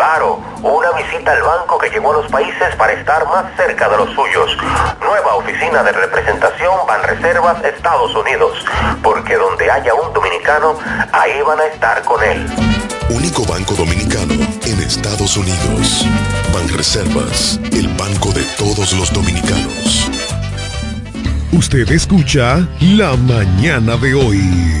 Claro, una visita al banco que llegó a los países para estar más cerca de los suyos. Nueva oficina de representación Banreservas Estados Unidos. Porque donde haya un dominicano, ahí van a estar con él. Único banco dominicano en Estados Unidos. Banreservas, el banco de todos los dominicanos. Usted escucha La Mañana de hoy.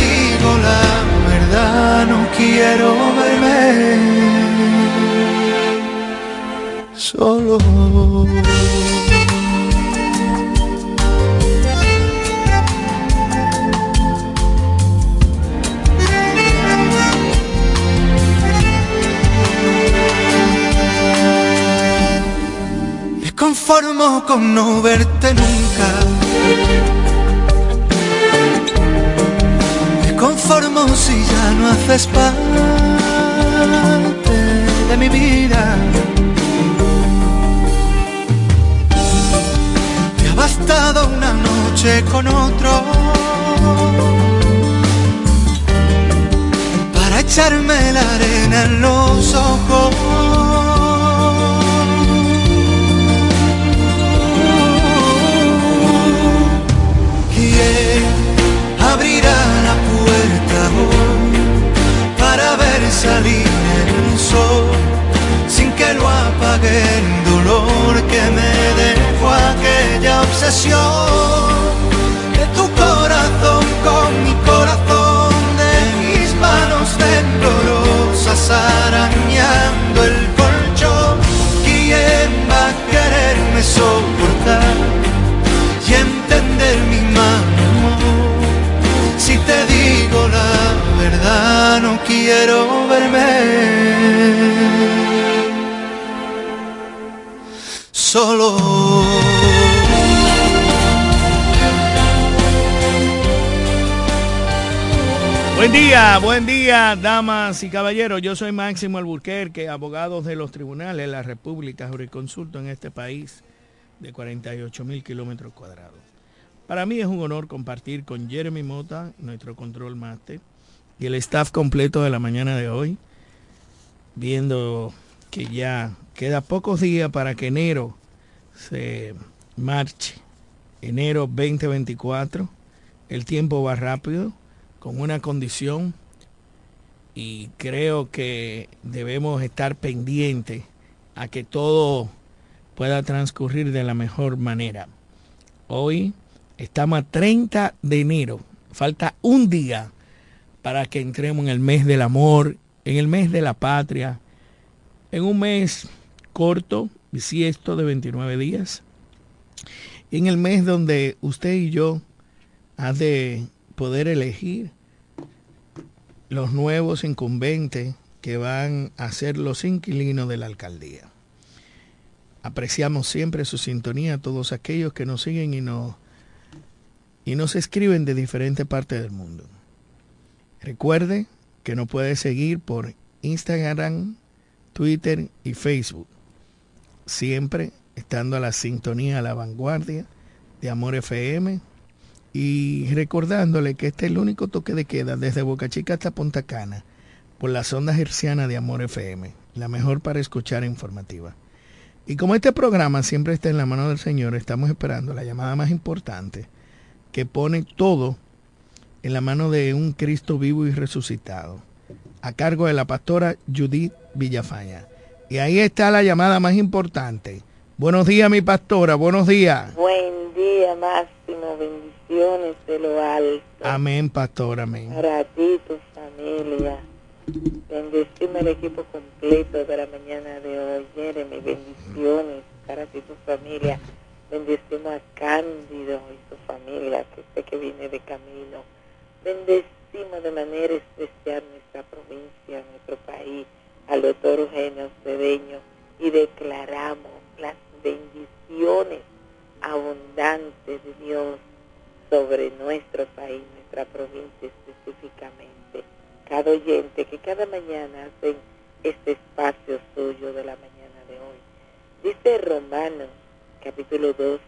digo la verdad, no quiero verme solo. Me conformo con no verte nunca. Conformo si ya no haces parte de mi vida. Te ha bastado una noche con otro para echarme la arena en los ojos. Salir el sol sin que lo apague el dolor que me dejó aquella obsesión de tu corazón con mi corazón de mis manos temblorosas arañando el colchón ¿Quién va a quererme soportar? y entender mi mano. Si te digo la verdad, no quiero Buen día, buen día, damas y caballeros. Yo soy Máximo Alburquerque, abogado de los tribunales de la República, jurisconsulto en este país de 48 mil kilómetros cuadrados. Para mí es un honor compartir con Jeremy Mota, nuestro control master, y el staff completo de la mañana de hoy, viendo que ya queda pocos días para que enero se marche. Enero 2024, el tiempo va rápido, con una condición, y creo que debemos estar pendientes a que todo pueda transcurrir de la mejor manera. Hoy estamos a 30 de enero. Falta un día para que entremos en el mes del amor, en el mes de la patria, en un mes corto, bisiesto de 29 días, en el mes donde usted y yo ha de poder elegir los nuevos incumbentes que van a ser los inquilinos de la alcaldía. Apreciamos siempre su sintonía a todos aquellos que nos siguen y nos, y nos escriben de diferentes partes del mundo. Recuerde que nos puede seguir por Instagram, Twitter y Facebook. Siempre estando a la sintonía, a la vanguardia de Amor FM y recordándole que este es el único toque de queda desde Boca Chica hasta Punta Cana por la sonda herciana de Amor FM, la mejor para escuchar informativa. Y como este programa siempre está en la mano del Señor, estamos esperando la llamada más importante que pone todo en la mano de un Cristo vivo y resucitado, a cargo de la pastora Judith Villafaña. Y ahí está la llamada más importante. Buenos días, mi pastora, buenos días. Buen día, Máximo, bendiciones de lo alto. Amén, pastor, amén. Para ti, tu familia. Bendecime el equipo completo de la mañana de hoy. Jeremy, bendiciones para ti, tu familia. Bendecimos a Cándido y su familia, que sé que viene de camino. Bendecimos de manera especial nuestra provincia, nuestro país, al doctor Eugenio Cedeño y declaramos las bendiciones abundantes de Dios sobre nuestro país, nuestra provincia específicamente. Cada oyente que cada mañana hacen este espacio suyo de la mañana de hoy. Dice Romanos capítulo 12,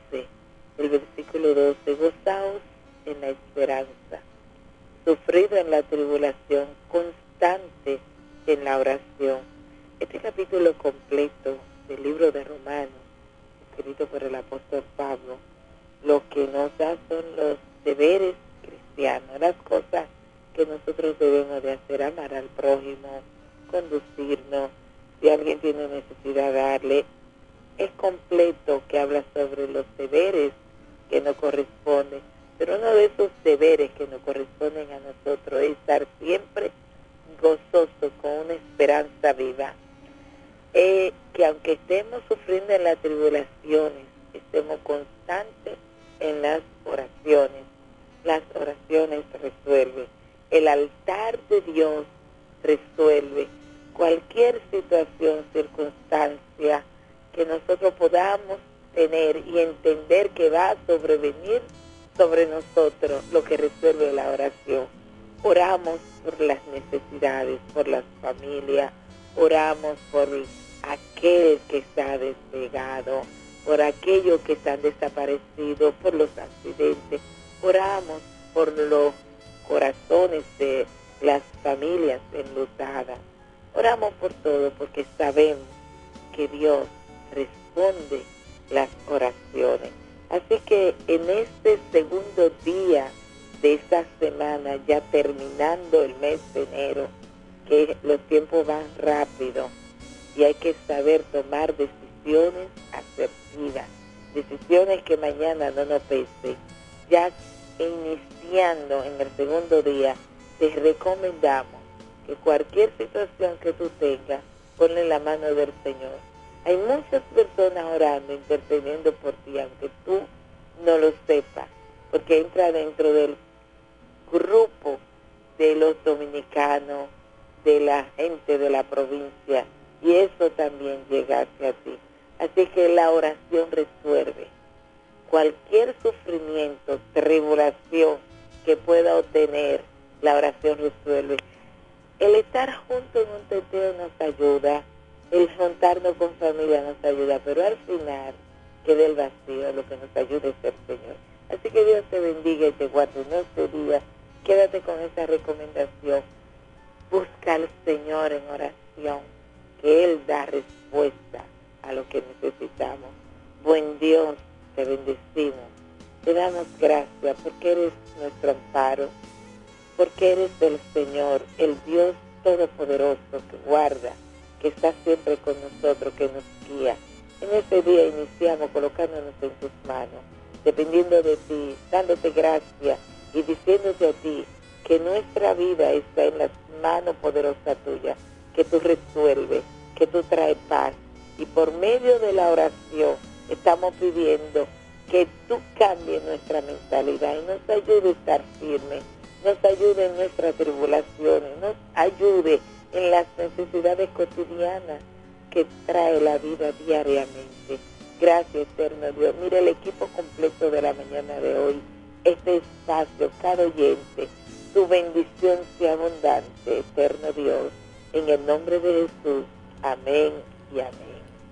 el versículo 12, gozaos en la esperanza, sufrido en la tribulación, constante en la oración. Este capítulo completo del libro de Romanos escrito por el apóstol Pablo, lo que nos da son los deberes cristianos, las cosas que nosotros debemos de hacer, amar al prójimo, conducirnos, si alguien tiene necesidad, darle. Es completo que habla sobre los deberes que nos corresponden, pero uno de esos deberes que nos corresponden a nosotros es estar siempre gozoso con una esperanza viva eh, que aunque estemos sufriendo en las tribulaciones, estemos constantes en las oraciones. Las oraciones resuelven. El altar de Dios resuelve cualquier situación, circunstancia que nosotros podamos tener y entender que va a sobrevenir sobre nosotros lo que resuelve la oración. Oramos por las necesidades, por las familias, oramos por aquel que está despegado, por aquellos que están desaparecidos, por los accidentes. Oramos por los corazones de las familias enlutadas. Oramos por todo porque sabemos que Dios responde las oraciones. Así que en este segundo día de esta semana, ya terminando el mes de enero, que los tiempos van rápido, y hay que saber tomar decisiones decisiones que mañana no nos pese. Ya iniciando en el segundo día, te recomendamos que cualquier situación que tú tengas, ponle la mano del Señor. Hay muchas personas orando, intercediendo por ti, aunque tú no lo sepas, porque entra dentro del grupo de los dominicanos, de la gente de la provincia, y eso también llega hacia ti. Así que la oración resuelve. Cualquier sufrimiento, tribulación que pueda obtener, la oración resuelve. El estar juntos en un teteo nos ayuda, el juntarnos con familia nos ayuda, pero al final queda el vacío, lo que nos ayuda es el Señor. Así que Dios te bendiga y te guarde no este día. Quédate con esa recomendación. Busca al Señor en oración que Él da respuesta a lo que necesitamos. Buen Dios, te bendecimos. Te damos gracias porque eres nuestro amparo, porque eres el Señor, el Dios Todopoderoso que guarda, que está siempre con nosotros, que nos guía. En este día iniciamos colocándonos en tus manos, dependiendo de ti, dándote gracias y diciéndote a ti que nuestra vida está en las manos poderosas tuyas que tú resuelves, que tú traes paz. Y por medio de la oración estamos pidiendo que tú cambies nuestra mentalidad y nos ayude a estar firmes, nos ayude en nuestras tribulaciones, nos ayude en las necesidades cotidianas que trae la vida diariamente. Gracias, eterno Dios. Mira el equipo completo de la mañana de hoy, este espacio, cada oyente, tu bendición sea abundante, eterno Dios en el nombre de Jesús. Amén y amén.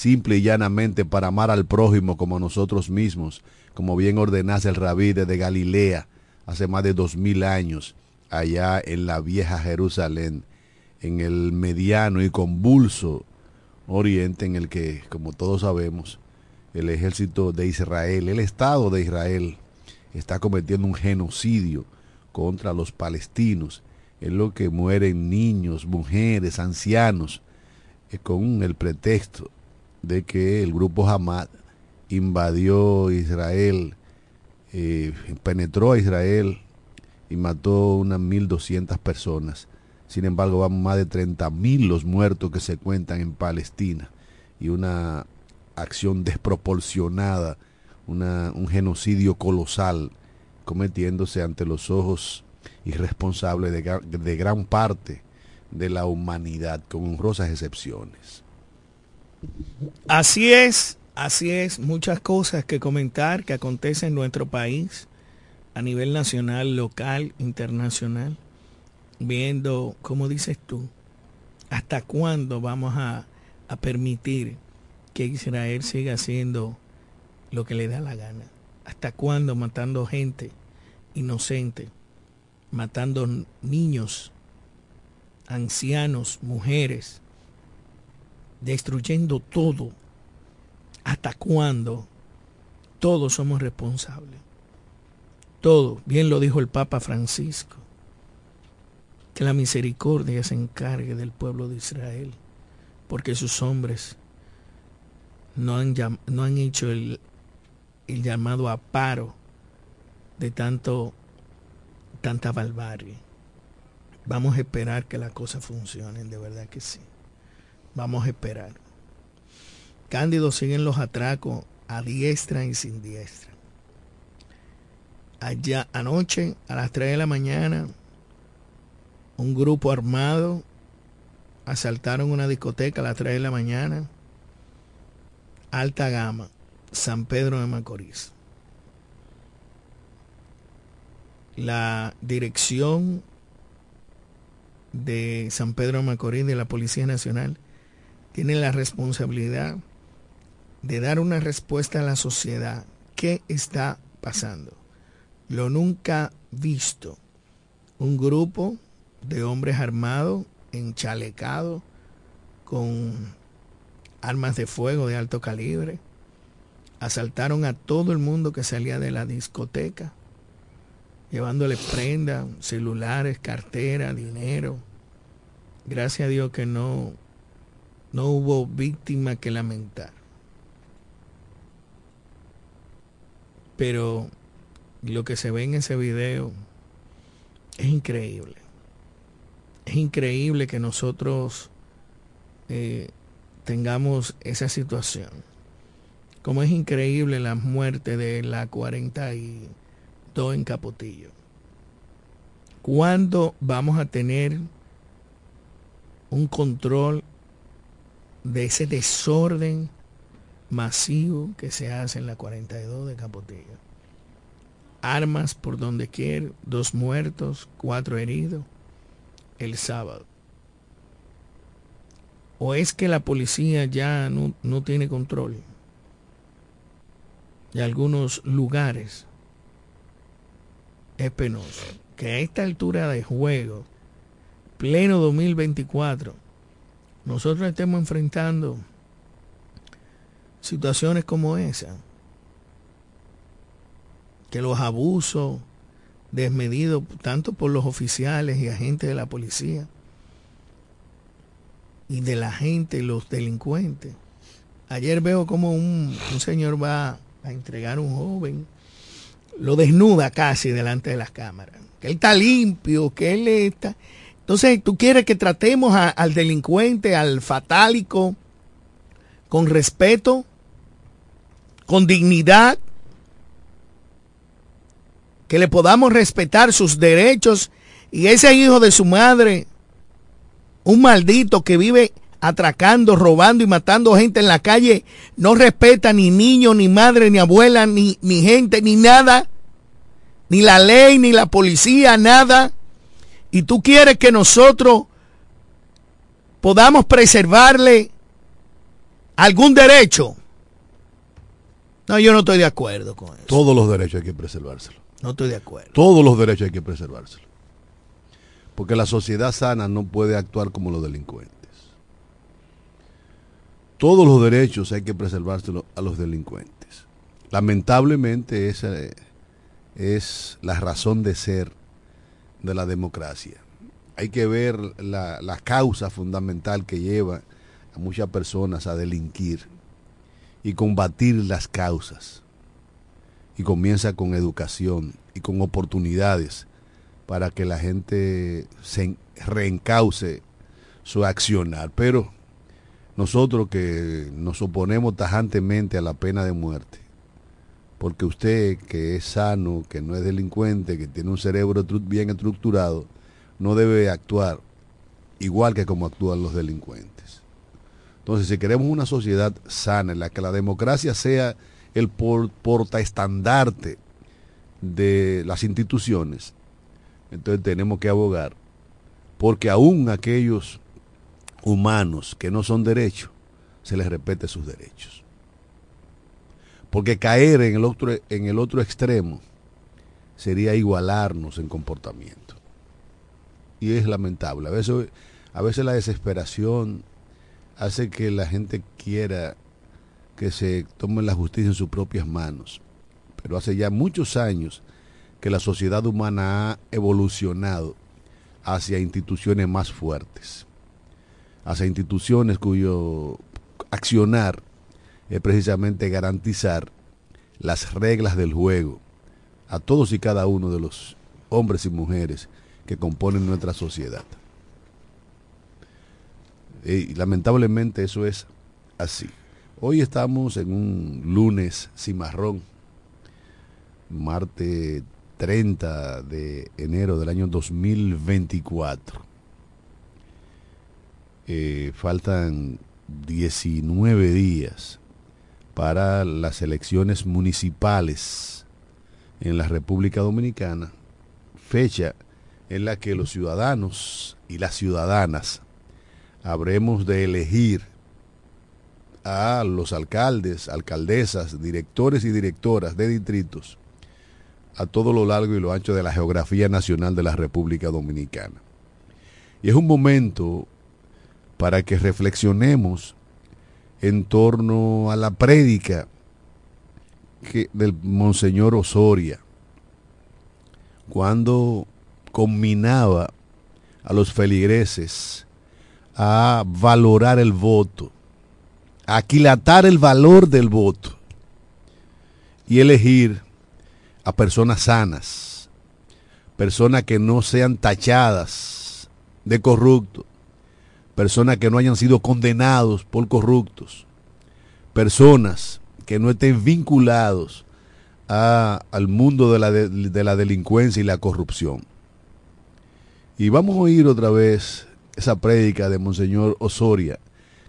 simple y llanamente para amar al prójimo como nosotros mismos, como bien ordenase el rabí de Galilea hace más de dos mil años, allá en la vieja Jerusalén, en el mediano y convulso oriente en el que, como todos sabemos, el ejército de Israel, el Estado de Israel, está cometiendo un genocidio contra los palestinos, en lo que mueren niños, mujeres, ancianos, eh, con el pretexto de que el grupo Hamas invadió Israel, eh, penetró a Israel y mató unas 1.200 personas. Sin embargo, van más de 30.000 los muertos que se cuentan en Palestina y una acción desproporcionada, un genocidio colosal cometiéndose ante los ojos irresponsables de, de gran parte de la humanidad, con honrosas excepciones. Así es, así es, muchas cosas que comentar que acontecen en nuestro país a nivel nacional, local, internacional, viendo, como dices tú, hasta cuándo vamos a, a permitir que Israel siga haciendo lo que le da la gana. ¿Hasta cuándo matando gente inocente, matando niños, ancianos, mujeres, destruyendo todo? ¿Hasta cuándo todos somos responsables? Todo, bien lo dijo el Papa Francisco, que la misericordia se encargue del pueblo de Israel, porque sus hombres no han, no han hecho el, el llamado a paro de tanto tanta barbarie. Vamos a esperar que las cosas funcionen, de verdad que sí. Vamos a esperar. Cándido siguen los atracos a diestra y sin diestra. Allá anoche, a las 3 de la mañana, un grupo armado asaltaron una discoteca a las 3 de la mañana alta gama, San Pedro de Macorís. La dirección de San Pedro de Macorís de la Policía Nacional tiene la responsabilidad de dar una respuesta a la sociedad. ¿Qué está pasando? Lo nunca visto. Un grupo de hombres armados, enchalecados, con armas de fuego de alto calibre, asaltaron a todo el mundo que salía de la discoteca, llevándole prenda, celulares, cartera, dinero. Gracias a Dios que no, no hubo víctima que lamentar. Pero lo que se ve en ese video es increíble. Es increíble que nosotros eh, tengamos esa situación. Como es increíble la muerte de la 42 en Capotillo. ¿Cuándo vamos a tener un control de ese desorden masivo que se hace en la 42 de Capotillo? Armas por donde quiera, dos muertos, cuatro heridos el sábado. ¿O es que la policía ya no, no tiene control de algunos lugares? Es penoso. Que a esta altura de juego, pleno 2024, nosotros estemos enfrentando situaciones como esa. Que los abusos desmedidos, tanto por los oficiales y agentes de la policía, y de la gente, los delincuentes. Ayer veo como un, señor va a entregar a un joven, lo desnuda casi delante de las cámaras. Que él está limpio, que él está... Entonces, tú quieres que tratemos al delincuente, al fatálico, con respeto, con dignidad. que le podamos respetar sus derechos y ese hijo de su madre, un maldito que vive atracando, robando y matando gente en la calle, no respeta ni niño, ni madre, ni abuela, ni, ni gente, ni nada, ni la ley, ni la policía, nada. Y tú quieres que nosotros podamos preservarle algún derecho. No, yo no estoy de acuerdo con eso. Todos los derechos hay que preservárselos. No estoy de acuerdo. Todos los derechos hay que preservárselos. Porque la sociedad sana no puede actuar como los delincuentes. Todos los derechos hay que preservárselos a los delincuentes. Lamentablemente esa es la razón de ser de la democracia. Hay que ver la, causa fundamental que lleva a muchas personas a delinquir y combatir las causas. Y comienza con educación y con oportunidades para que la gente se reencauce su accionar. Pero nosotros que nos oponemos tajantemente a la pena de muerte, porque usted que es sano, que no es delincuente, que tiene un cerebro bien estructurado, no debe actuar igual que como actúan los delincuentes. Entonces, si queremos una sociedad sana en la que la democracia sea el portaestandarte de las instituciones, entonces tenemos que abogar porque aún aquellos humanos que no son derechos, se les respete sus derechos. Porque caer en el otro, en el otro extremo sería igualarnos en comportamiento. Y es lamentable. A veces, a veces la desesperación hace que la gente quiera que se tome la justicia en sus propias manos. Pero hace ya muchos años que la sociedad humana ha evolucionado hacia instituciones más fuertes, hacia instituciones cuyo accionar es precisamente garantizar las reglas del juego a todos y cada uno de los hombres y mujeres que componen nuestra sociedad. Y lamentablemente eso es así. Hoy estamos en un lunes cimarrón, martes 30 de enero del año 2024. Eh, faltan 19 días para las elecciones municipales en la República Dominicana, fecha en la que los ciudadanos y las ciudadanas habremos de elegir a los alcaldes, alcaldesas, directores y directoras de distritos a todo lo largo y lo ancho de la geografía nacional de la República Dominicana. Y es un momento para que reflexionemos en torno a la prédica del Monseñor Osoria, cuando combinaba a los feligreses a valorar el voto, a aquilatar el valor del voto y elegir a personas sanas, personas que no sean tachadas de corruptos, personas que no hayan sido condenados por corruptos, personas que no estén vinculados al mundo de la, de la delincuencia y la corrupción. Y vamos a oír otra vez esa prédica de Monseñor Osoria,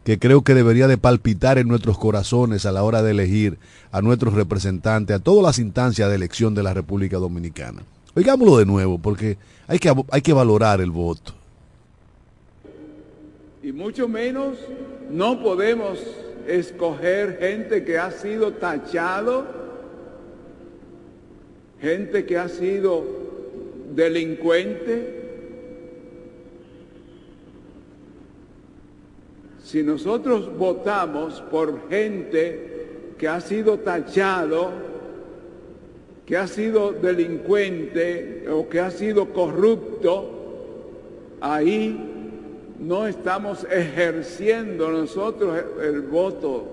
que creo que debería de palpitar en nuestros corazones a la hora de elegir a nuestros representantes, a todas las instancias de elección de la República Dominicana. Oigámoslo de nuevo, porque hay que, hay que valorar el voto. Y mucho menos no podemos escoger gente que ha sido tachado, gente que ha sido delincuente, Si nosotros votamos por gente que ha sido tachado, que ha sido delincuente o que ha sido corrupto, ahí no estamos ejerciendo nosotros el voto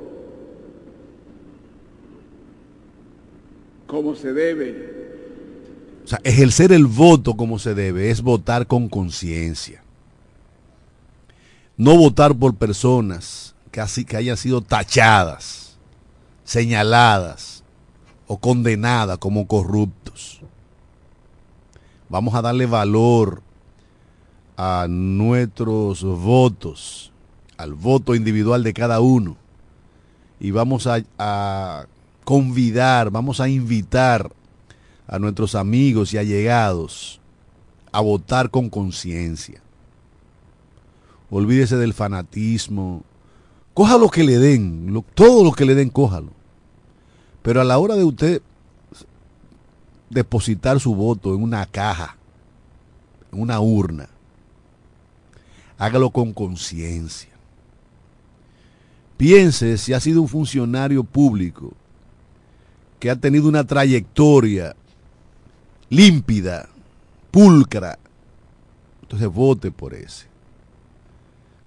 como se debe. O sea, ejercer el voto como se debe es votar con conciencia no votar por personas que, así, que hayan sido tachadas, señaladas o condenadas como corruptos. Vamos a darle valor a nuestros votos, al voto individual de cada uno. Y vamos a, a convidar, vamos a invitar a nuestros amigos y allegados a votar con conciencia. Olvídese del fanatismo. Coja lo que le den, todo lo que le den, cójalo. Pero a la hora de usted depositar su voto en una caja, en una urna, hágalo con conciencia. Piense si ha sido un funcionario público que ha tenido una trayectoria límpida, pulcra. Entonces vote por ese.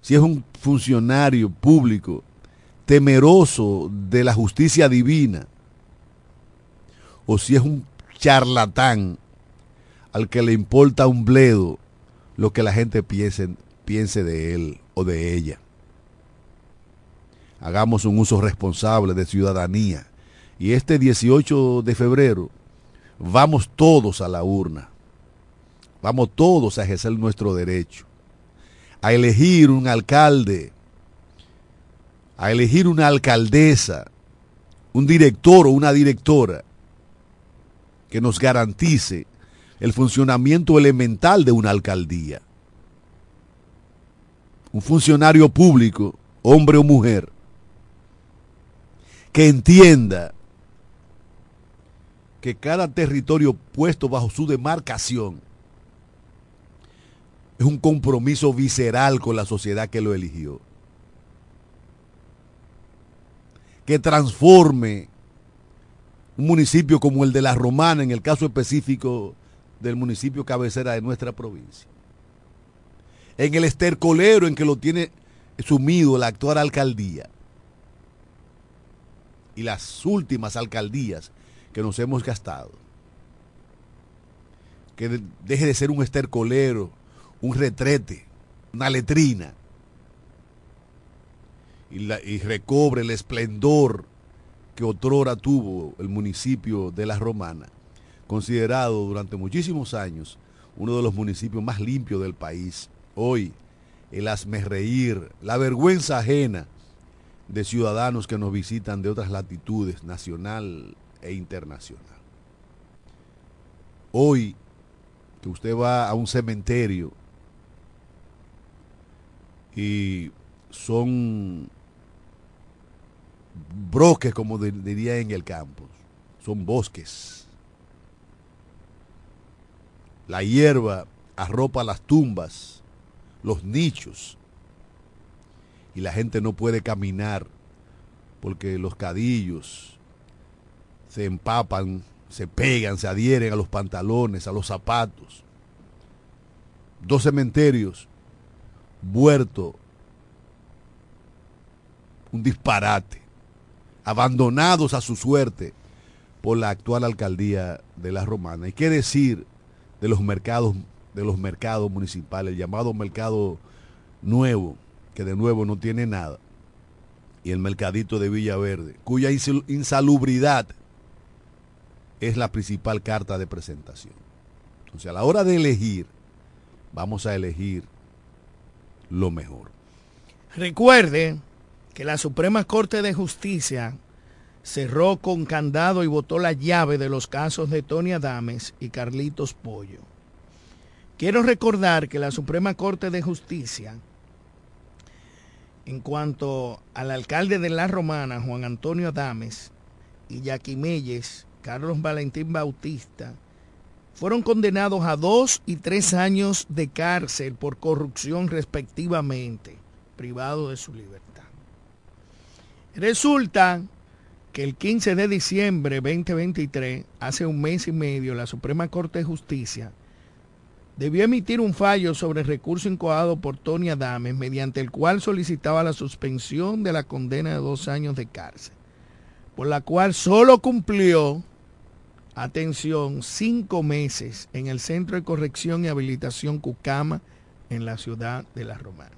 Si es un funcionario público temeroso de la justicia divina, o si es un charlatán al que le importa un bledo lo que la gente piense, piense de él o de ella. Hagamos un uso responsable de ciudadanía. Y este 18 de febrero vamos todos a la urna. Vamos todos a ejercer nuestro derecho. A elegir un alcalde. A elegir una alcaldesa. Un director o una directora que nos garantice el funcionamiento elemental de una alcaldía. Un funcionario público, hombre o mujer, que entienda que cada territorio puesto bajo su demarcación es un compromiso visceral con la sociedad que lo eligió. Que transforme un municipio como el de La Romana, en el caso específico del municipio cabecera de nuestra provincia. En el estercolero en que lo tiene sumido la actual alcaldía y las últimas alcaldías que nos hemos gastado. Que deje de ser un estercolero, un retrete, una letrina. Y, recobre el esplendor que otrora tuvo el municipio de La Romana, considerado durante muchísimos años uno de los municipios más limpios del país. Hoy, el reír, la vergüenza ajena de ciudadanos que nos visitan de otras latitudes, nacional e internacional. Hoy, que usted va a un cementerio y son broques, como diría en el campo, son bosques. La hierba arropa las tumbas, los nichos, y la gente no puede caminar porque los cadillos se empapan, se pegan, se adhieren a los pantalones, a los zapatos. Dos cementerios, muerto, un disparate abandonados a su suerte por la actual alcaldía de la Romana. ¿Y qué decir de los mercados, de los mercados municipales, el llamado mercado nuevo, que de nuevo no tiene nada, y el mercadito de Villaverde, cuya insalubridad es la principal carta de presentación. Entonces, a la hora de elegir, vamos a elegir lo mejor. Recuerde que la Suprema Corte de Justicia cerró con candado y votó la llave de los casos de Tony Adames y Carlitos Pollo. Quiero recordar que la Suprema Corte de Justicia, en cuanto al alcalde de La Romana, Juan Antonio Adames, y Meyes, Carlos Valentín Bautista, fueron condenados a dos y tres años de cárcel por corrupción respectivamente, privado de su libertad. Resulta que el 15 de diciembre 2023, hace un mes y medio, la Suprema Corte de Justicia debió emitir un fallo sobre el recurso incoado por Tony Adames, mediante el cual solicitaba la suspensión de la condena de dos años de cárcel, por la cual solo cumplió, atención, cinco meses en el Centro de Corrección y Habilitación Cucama en la ciudad de La Romana.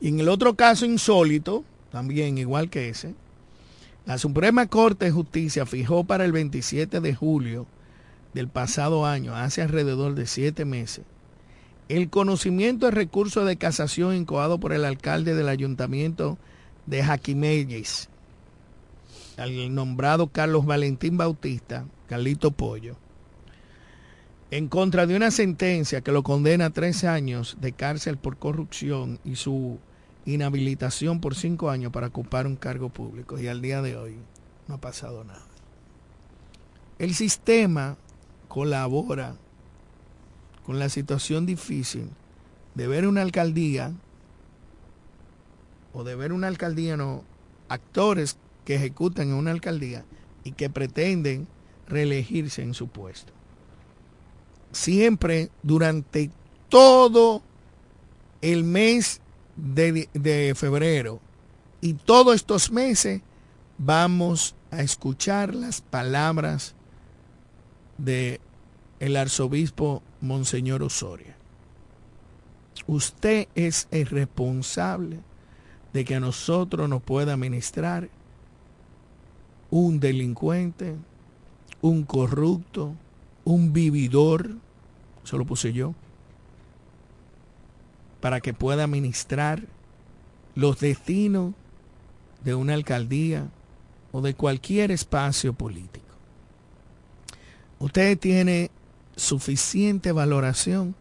Y en el otro caso insólito, también igual que ese, la Suprema Corte de Justicia fijó para el 27 de julio del pasado año, hace alrededor de siete meses, el conocimiento del recurso de casación incoado por el alcalde del ayuntamiento de Jaquimelles, al nombrado Carlos Valentín Bautista, Carlito Pollo, en contra de una sentencia que lo condena a tres años de cárcel por corrupción y su inhabilitación por cinco años para ocupar un cargo público. Y al día de hoy no ha pasado nada. El sistema colabora con la situación difícil de ver una alcaldía o de ver una alcaldía, no, actores que ejecutan en una alcaldía y que pretenden reelegirse en su puesto. Siempre durante todo el mes de, de febrero y todos estos meses vamos a escuchar las palabras de el arzobispo Monseñor Osoria. Usted es el responsable de que a nosotros nos pueda ministrar un delincuente, un corrupto, un vividor, eso lo puse yo, para que pueda ministrar los destinos de una alcaldía o de cualquier espacio político. Usted tiene suficiente valoración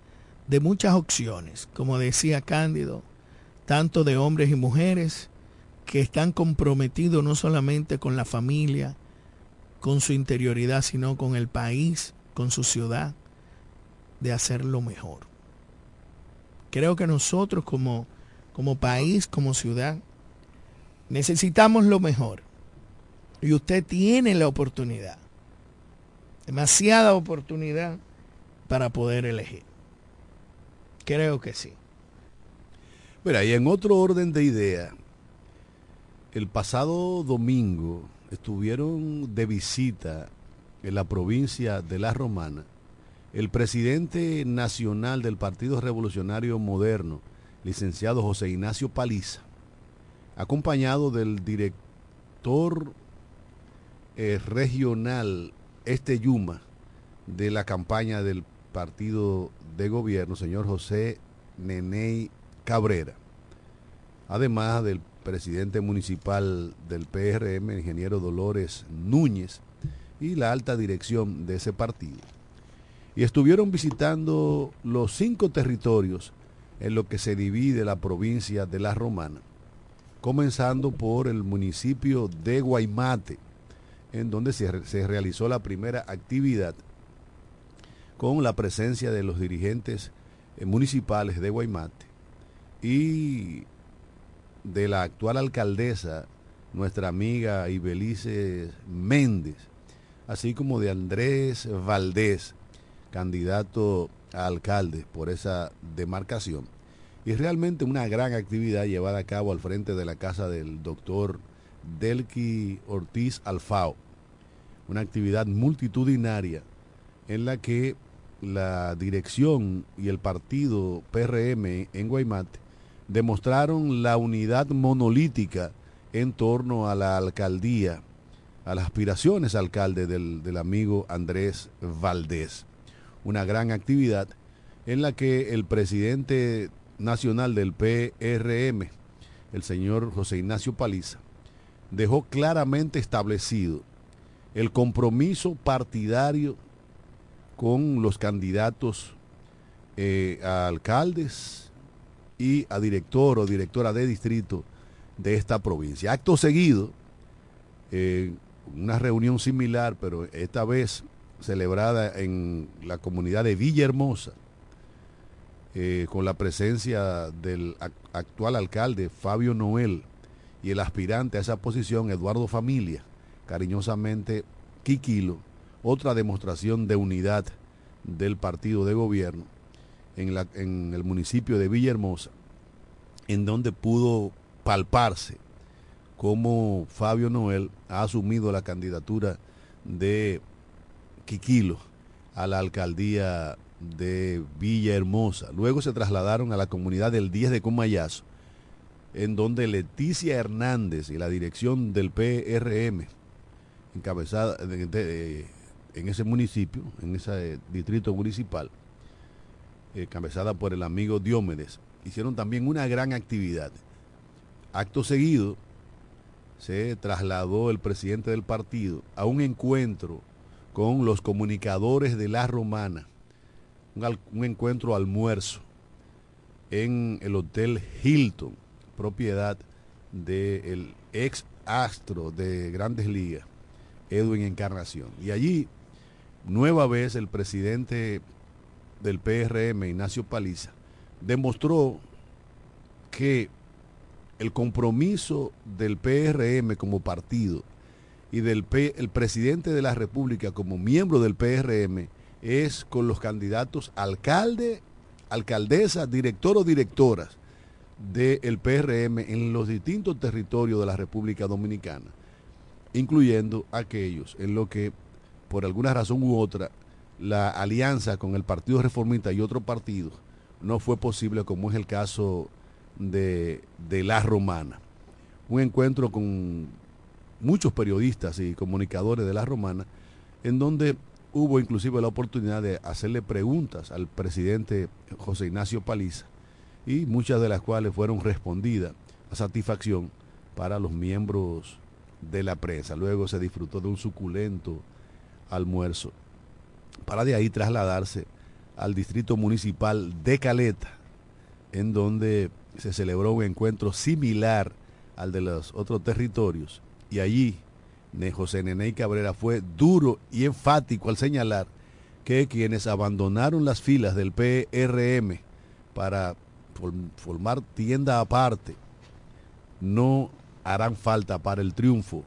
de muchas opciones, como decía Cándido, tanto de hombres y mujeres que están comprometidos no solamente con la familia, con su interioridad, sino con el país, con su ciudad, de hacerlo mejor. Creo que nosotros como, como país, como ciudad, necesitamos lo mejor. Y usted tiene la oportunidad demasiada oportunidad para poder elegir. Creo que sí. Mira, y en otro orden de idea, el pasado domingo estuvieron de visita en la provincia de La Romana el presidente nacional del Partido Revolucionario Moderno, licenciado José Ignacio Paliza, acompañado del director eh, regional este Yuma de la campaña del partido de gobierno, señor José Neney Cabrera, además del presidente municipal del PRM, ingeniero Dolores Núñez, y la alta dirección de ese partido. Y estuvieron visitando los cinco territorios en lo que se divide la provincia de La Romana, comenzando por el municipio de Guaymate, en donde se, realizó la primera actividad con la presencia de los dirigentes eh, municipales de Guaymate y de la actual alcaldesa, nuestra amiga Ibelice Méndez, así como de Andrés Valdés, candidato a alcalde por esa demarcación. Y realmente una gran actividad llevada a cabo al frente de la casa del doctor Delqui Ortiz Alfao, una actividad multitudinaria en la que la dirección y el partido PRM en Guaymate demostraron la unidad monolítica en torno a la alcaldía, a las aspiraciones alcalde del, del amigo Andrés Valdés. Una gran actividad en la que el presidente nacional del PRM, el señor José Ignacio Paliza, dejó claramente establecido el compromiso partidario con los candidatos eh, a alcaldes y a director o directora de distrito de esta provincia. Acto seguido, eh, una reunión similar, pero esta vez celebrada en la comunidad de Villahermosa, eh, con la presencia del actual alcalde Fabio Noel y el aspirante a esa posición, Eduardo Familia cariñosamente Quiquilo, otra demostración de unidad del partido de gobierno en, el municipio de Villahermosa, en donde pudo palparse cómo Fabio Noel ha asumido la candidatura de Quiquilo a la alcaldía de Villahermosa. Luego se trasladaron a la comunidad del 10 de Comayazo, en donde Leticia Hernández y la dirección del PRM encabezada, en ese municipio, en ese distrito municipal, eh, cabezada por el amigo Diómedes, hicieron también una gran actividad. Acto seguido, se trasladó el presidente del partido a un encuentro con los comunicadores de la Romana, un, encuentro almuerzo en el Hotel Hilton, propiedad del ex astro de grandes ligas, Edwin Encarnación. Y allí, nueva vez, el presidente del PRM, Ignacio Paliza, demostró que el compromiso del PRM como partido y del el presidente de la República como miembro del PRM es con los candidatos alcalde, alcaldesa, director o directoras del PRM en los distintos territorios de la República Dominicana, incluyendo aquellos en los que, por alguna razón u otra, la alianza con el Partido Reformista y otros partidos no fue posible, como es el caso de, de La Romana. Un encuentro con muchos periodistas y comunicadores de La Romana, en donde hubo inclusive la oportunidad de hacerle preguntas al presidente José Ignacio Paliza y muchas de las cuales fueron respondidas a satisfacción para los miembros de la prensa. Luego se disfrutó de un suculento almuerzo para de ahí trasladarse al distrito municipal de Caleta, en donde se celebró un encuentro similar al de los otros territorios. Y allí José Nene Cabrera fue duro y enfático al señalar que quienes abandonaron las filas del PRM para formar tienda aparte no harán falta para el triunfo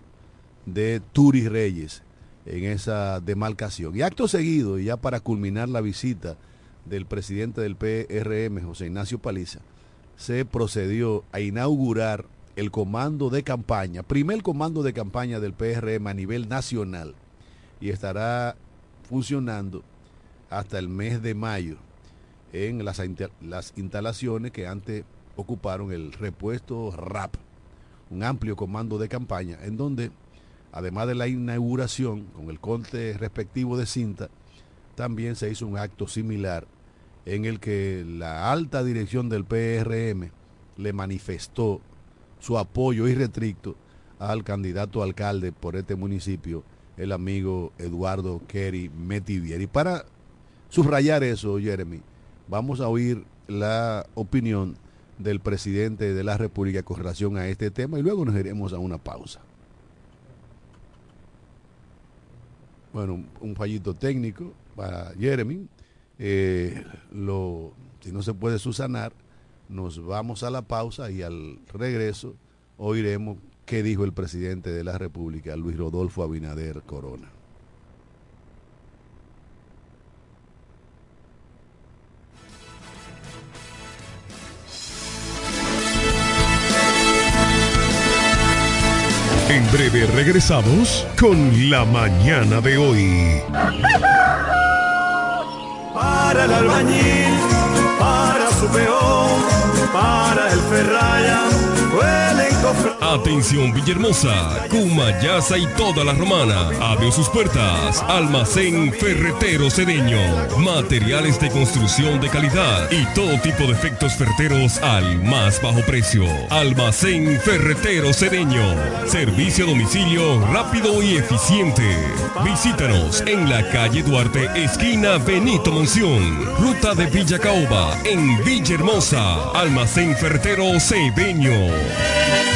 de Turi Reyes en esa demarcación. Y acto seguido, y ya para culminar la visita del presidente del PRM, José Ignacio Paliza, se procedió a inaugurar el comando de campaña, primer comando de campaña del PRM a nivel nacional, y estará funcionando hasta el mes de mayo en las, las instalaciones que antes ocuparon el repuesto RAP, un amplio comando de campaña, en donde, además de la inauguración con el corte respectivo de cinta, también se hizo un acto similar en el que la alta dirección del PRM le manifestó su apoyo irrestricto al candidato alcalde por este municipio, el amigo Eduardo Kerry Metivier. Y para subrayar eso, Jeremy, vamos a oír la opinión del presidente de la República con relación a este tema y luego nos iremos a una pausa. Bueno, un fallito técnico para Jeremy. Eh, lo, si no se puede susanar, nos vamos a la pausa y al regreso oiremos qué dijo el presidente de la República, Luis Rodolfo Abinader Corona. En breve regresamos con la mañana de hoy. Para el albañil, para su peón, para el ferraya Atención Villahermosa, Cumayasa y toda la romana. Abre sus puertas. Almacén Ferretero Cedeño. Materiales de construcción de calidad y todo tipo de efectos ferreteros al más bajo precio. Almacén Ferretero Cedeño. Servicio a domicilio rápido y eficiente. Visítanos en la calle Duarte, esquina Benito Monción. Ruta de Villa Caoba, en Villahermosa. Almacén Ferretero Cedeño.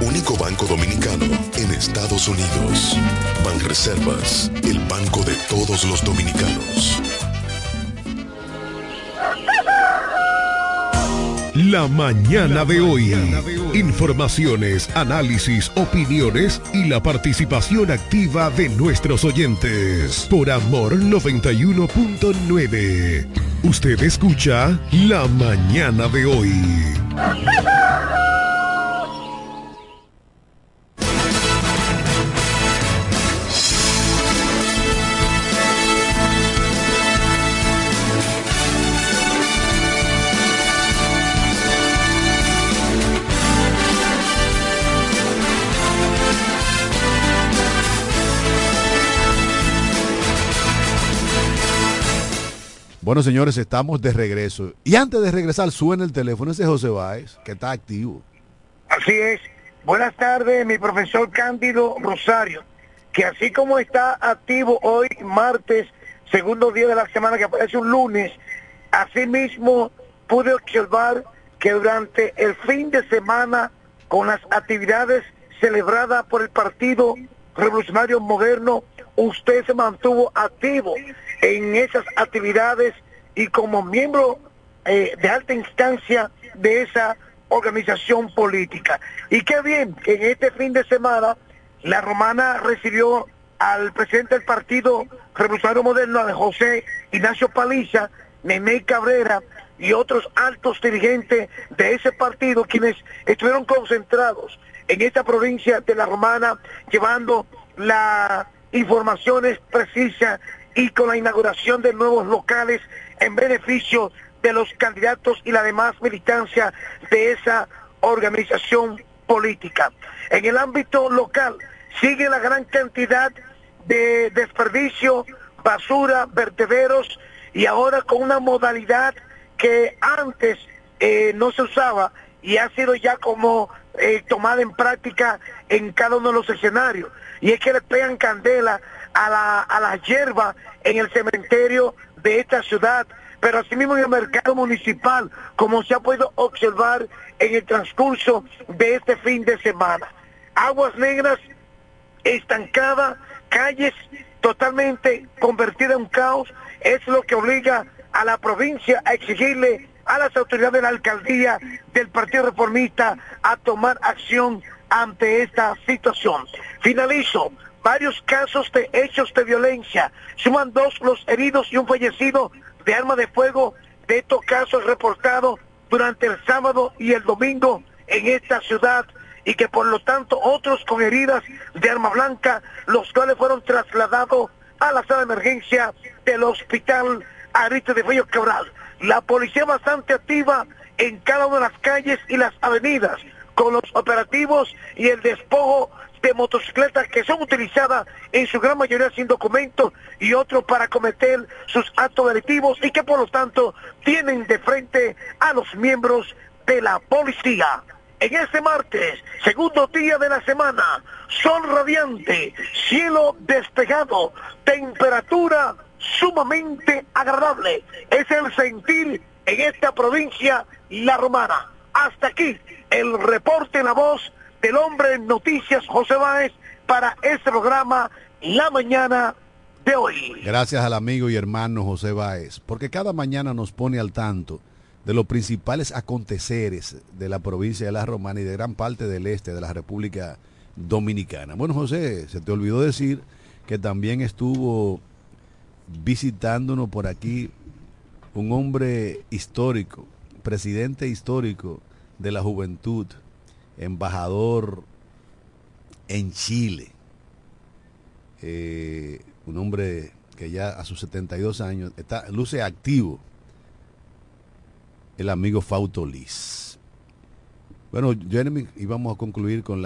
Único banco dominicano en Estados Unidos. Banreservas, el banco de todos los dominicanos. La mañana de hoy. Informaciones, análisis, opiniones y la participación activa de nuestros oyentes. Por Amor 91.9. Usted escucha La mañana de hoy. Bueno, señores, estamos de regreso. Y antes de regresar, suena el teléfono ese José Báez, que está activo. Así es. Buenas tardes, mi profesor Cándido Rosario, que así como está activo hoy, martes, segundo día de la semana, que aparece un lunes, asimismo pude observar que durante el fin de semana, con las actividades celebradas por el Partido Revolucionario Moderno, usted se mantuvo activo en esas actividades y como miembro eh, de alta instancia de esa organización política. Y qué bien que en este fin de semana la romana recibió al presidente del Partido Revolucionario Moderno, de José Ignacio Paliza, Nene Cabrera y otros altos dirigentes de ese partido, quienes estuvieron concentrados en esta provincia de la Romana, llevando las informaciones precisas y con la inauguración de nuevos locales en beneficio de los candidatos y la demás militancia de esa organización política. En el ámbito local sigue la gran cantidad de desperdicio, basura, vertederos y ahora con una modalidad que antes eh, no se usaba y ha sido ya como eh, tomada en práctica en cada uno de los escenarios. Y es que le pegan candela a la, a la hierba en el cementerio de esta ciudad, pero asimismo en el mercado municipal, como se ha podido observar en el transcurso de este fin de semana. Aguas negras estancadas, calles totalmente convertidas en caos, es lo que obliga a la provincia a exigirle a las autoridades de la alcaldía del Partido Reformista a tomar acción ante esta situación. Finalizo, varios casos de hechos de violencia. Suman dos los heridos y un fallecido de arma de fuego de estos casos reportados durante el sábado y el domingo en esta ciudad y que por lo tanto otros con heridas de arma blanca, los cuales fueron trasladados a la sala de emergencia del hospital Ariste de Bello Cabral. La policía bastante activa en cada una de las calles y las avenidas con los operativos y el despojo de motocicletas que son utilizadas en su gran mayoría sin documentos y otros para cometer sus actos delictivos y que por lo tanto tienen de frente a los miembros de la policía. En este martes, segundo día de la semana, sol radiante, cielo despejado, temperatura sumamente agradable. Es el sentir en esta provincia La Romana. Hasta aquí el reporte la voz del hombre en noticias José Báez para este programa La Mañana de hoy. Gracias al amigo y hermano José Báez, porque cada mañana nos pone al tanto de los principales aconteceres de la provincia de La Romana y de gran parte del este de la República Dominicana. Bueno, José, se te olvidó decir que también estuvo visitándonos por aquí un hombre histórico, presidente histórico de la juventud, embajador en Chile. Eh, un hombre que ya a sus 72 años está, luce activo, el amigo Fauto Liz. Bueno, Jeremy, íbamos a concluir con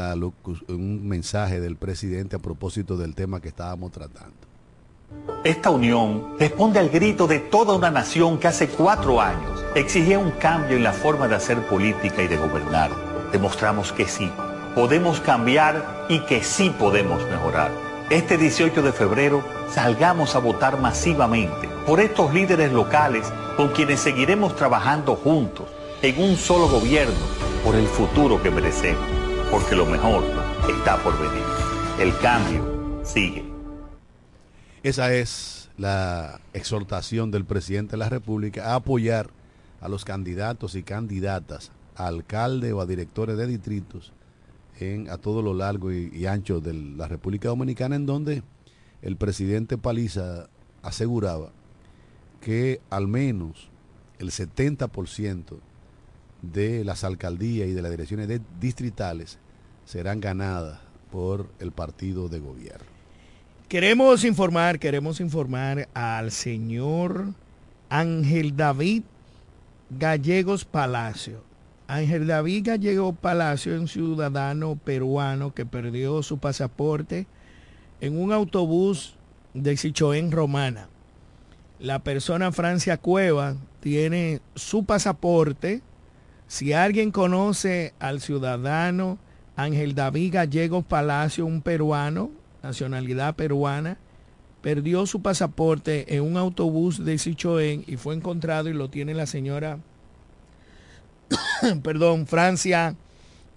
un mensaje del presidente a propósito del tema que estábamos tratando. Esta unión responde al grito de toda una nación que hace cuatro años exigía un cambio en la forma de hacer política y de gobernar. Demostramos que sí, podemos cambiar y que sí podemos mejorar. Este 18 de febrero salgamos a votar masivamente por estos líderes locales con quienes seguiremos trabajando juntos en un solo gobierno por el futuro que merecemos, porque lo mejor está por venir. El cambio sigue. Esa es la exhortación del presidente de la República a apoyar a los candidatos y candidatas a alcalde o a directores de distritos en, a todo lo largo y, ancho de la República Dominicana, en donde el presidente Paliza aseguraba que al menos el 70% de las alcaldías y de las direcciones distritales serán ganadas por el partido de gobierno. Queremos informar, queremos informar al señor Ángel David Gallegos Palacio. Ángel David Gallegos Palacio un ciudadano peruano que perdió su pasaporte en un autobús de Sichoén Romana. La persona Francia Cueva tiene su pasaporte. Si alguien conoce al ciudadano Ángel David Gallegos Palacio, un peruano, nacionalidad peruana, perdió su pasaporte en un autobús de Sichoén y fue encontrado y lo tiene la señora, perdón, Francia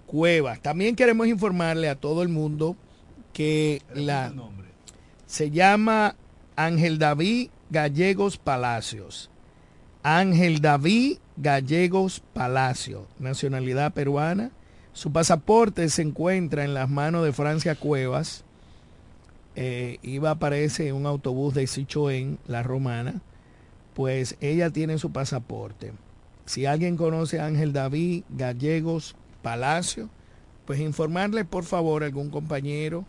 Cuevas. También queremos informarle a todo el mundo que la se llama Ángel David Gallegos Palacios. Ángel David Gallegos Palacio, nacionalidad peruana. Su pasaporte se encuentra en las manos de Francia Cuevas. Eh, iba, aparecer en un autobús de Sichoén, la romana. Pues ella tiene su pasaporte. Si alguien conoce a Ángel David Gallegos Palacio, pues informarle por favor a algún compañero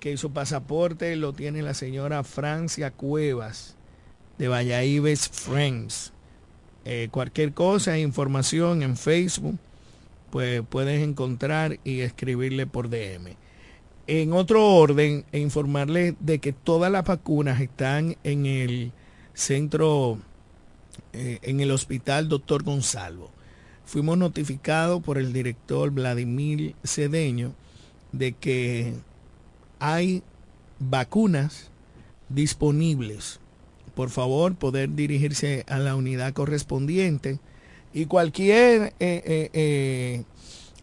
que su pasaporte lo tiene la señora Francia Cuevas de Valladolid Friends. Eh, cualquier cosa, información en Facebook, pues puedes encontrar y escribirle por DM. En otro orden, e informarle de que todas las vacunas están en el centro, eh, en el hospital Doctor Gonzalo. Fuimos notificados por el director Vladimir Cedeño de que hay vacunas disponibles. Por favor, poder dirigirse a la unidad correspondiente y cualquier eh, eh,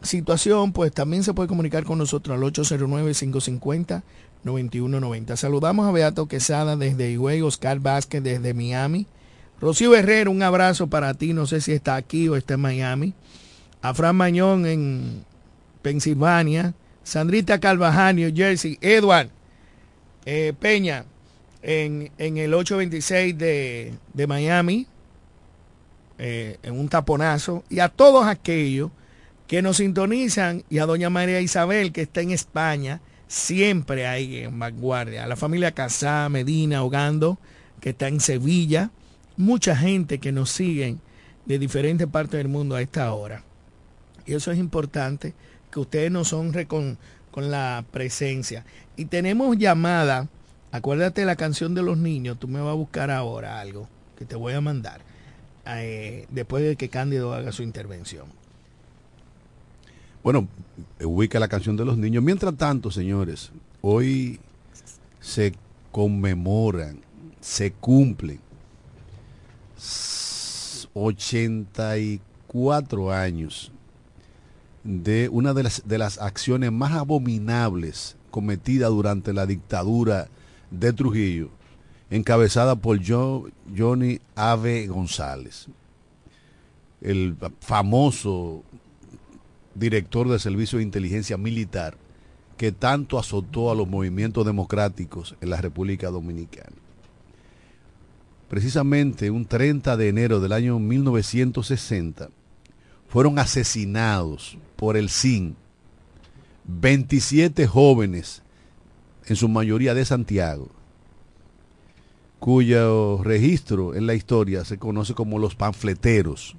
situación, pues también se puede comunicar con nosotros al 809-550-9190. Saludamos a Beato Quesada desde Higüey, Oscar Vázquez desde Miami. Rocío Herrera, un abrazo para ti, no sé si está aquí o está en Miami. A Fran Mañón en Pensilvania. Sandrita Calvajal, New Jersey, Edward eh, Peña en, el 826 de, Miami, eh, en un taponazo, y a todos aquellos que nos sintonizan, y a doña María Isabel, que está en España, siempre ahí en vanguardia, a la familia Casá, Medina, Hogando, que está en Sevilla, mucha gente que nos siguen de diferentes partes del mundo a esta hora. Y eso es importante que ustedes nos honre con, con la presencia. Y tenemos llamada, acuérdate de la canción de los niños, tú me vas a buscar ahora algo que te voy a mandar, eh, después de que Cándido haga su intervención. Bueno, ubica la canción de los niños. Mientras tanto, señores, hoy se conmemoran, se cumplen 84 años de una de las, de las acciones más abominables cometidas durante la dictadura de Trujillo, encabezada por Johnny Ave González, el famoso director del Servicio de Inteligencia Militar que tanto azotó a los movimientos democráticos en la República Dominicana. Precisamente un 30 de enero del año 1960, fueron asesinados por el SIN 27 jóvenes, en su mayoría de Santiago, cuyo registro en la historia se conoce como los panfleteros,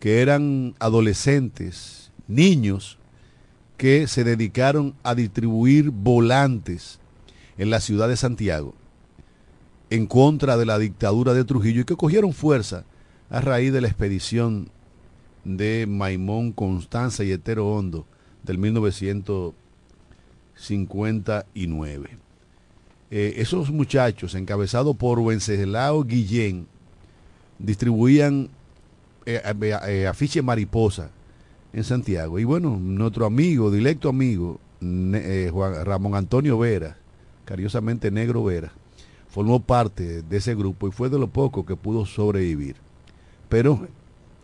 que eran adolescentes, niños, que se dedicaron a distribuir volantes en la ciudad de Santiago en contra de la dictadura de Trujillo y que cogieron fuerza a raíz de la expedición de Maimón, Constanza y Etero Hondo del 1959. Eh, esos muchachos, encabezados por Wenceslao Guillén, distribuían eh, eh, afiche mariposa en Santiago. Y bueno, nuestro amigo, directo amigo, Juan Ramón Antonio Vera, cariñosamente Negro Vera, formó parte de ese grupo y fue de lo poco que pudo sobrevivir. Pero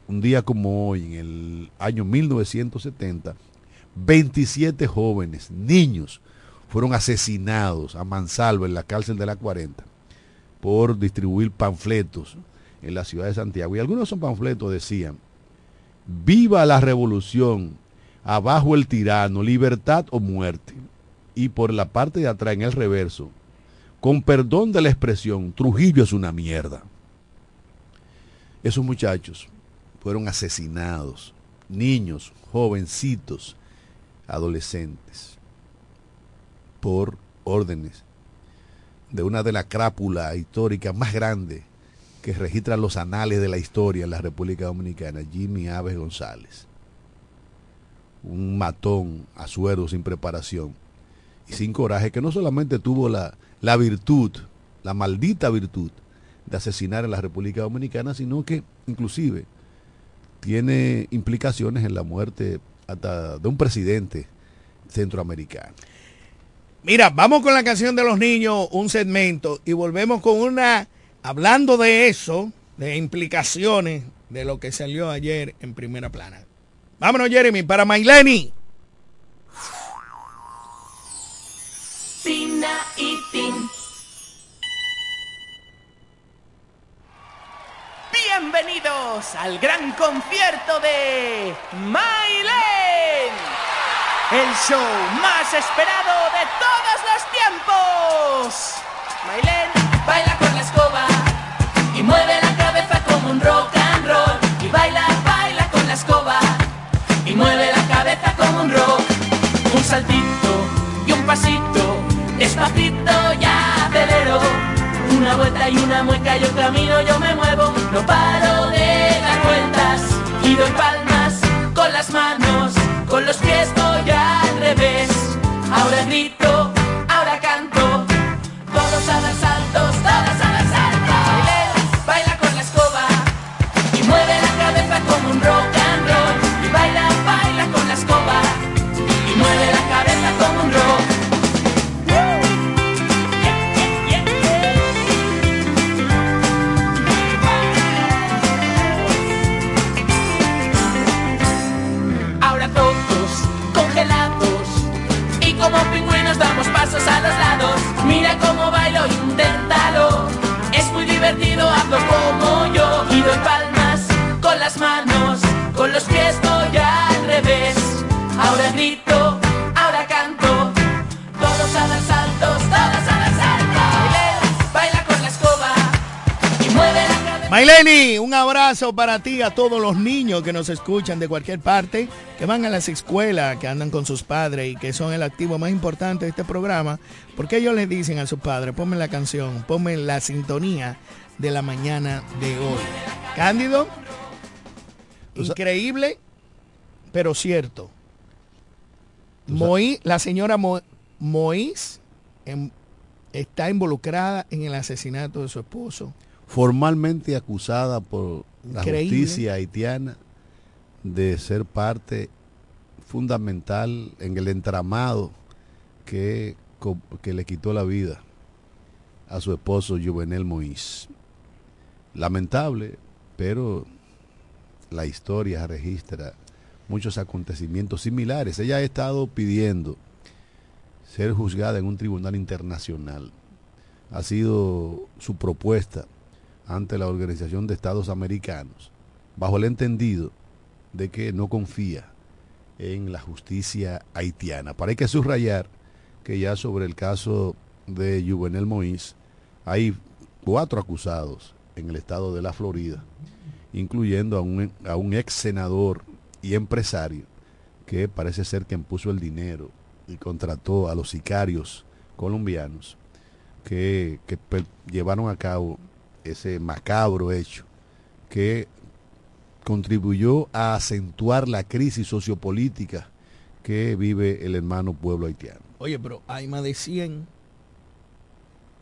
un día como hoy, en el año 1970, 27 jóvenes, niños, fueron asesinados a mansalva en la cárcel de la 40 por distribuir panfletos en la ciudad de Santiago. Y algunos de esos panfletos decían, viva la revolución, abajo el tirano, libertad o muerte. Y por la parte de atrás, en el reverso, con perdón de la expresión, Trujillo es una mierda. Esos muchachos fueron asesinados, niños, jovencitos, adolescentes, por órdenes de una de las crápulas históricas más grandes que registran los anales de la historia en la República Dominicana, Jimmy Aves González. Un matón a sin preparación y sin coraje, que no solamente tuvo la, la virtud, la maldita virtud de asesinar en la República Dominicana, sino que inclusive tiene implicaciones en la muerte hasta de un presidente centroamericano. Mira, vamos con la canción de los niños, un segmento, y volvemos con una, hablando de eso, de implicaciones de lo que salió ayer en primera plana. Vámonos, Jeremy, para Maileni. Bienvenidos al gran concierto de Mailen, el show más esperado de todos los tiempos. Mailen baila con la escoba y mueve la cabeza como un rock and roll. Y baila, baila con la escoba y mueve la cabeza como un rock. Un saltito y un pasito, despacito ya acelero una vuelta y una mueca, yo camino, yo me muevo, no paro de dar vueltas y doy palmas con las manos, con los pies voy al revés. Ahora grito, los pies voy al revés. Ahora grito, ahora canto. Todos a dar saltos, todos a saltos. Baila con la escoba y mueve la cabeza. Maileni, un abrazo para ti, a todos los niños que nos escuchan de cualquier parte, que van a las escuelas, que andan con sus padres y que son el activo más importante de este programa, porque ellos les dicen a sus padres, ponme la canción, ponme la sintonía de la mañana de hoy. Cándido, increíble, pero cierto. Moí, la señora Mo- em- está involucrada en el asesinato de su esposo. formalmente acusada por la Increíble. justicia haitiana de ser parte fundamental en el entramado que, que le quitó la vida a su esposo Juvenel Moïse. Lamentable, pero la historia registra muchos acontecimientos similares. Ella ha estado pidiendo ser juzgada en un tribunal internacional. Ha sido su propuesta ante la Organización de Estados Americanos, bajo el entendido de que no confía en la justicia haitiana. Para hay que subrayar que ya sobre el caso de Juvenel Moïse hay cuatro acusados en el estado de la Florida, incluyendo a un, a un ex senador y empresario que parece ser quien puso el dinero y contrató a los sicarios colombianos que, que llevaron a cabo ese macabro hecho que contribuyó a acentuar la crisis sociopolítica que vive el hermano pueblo haitiano. Oye, pero hay más de 100,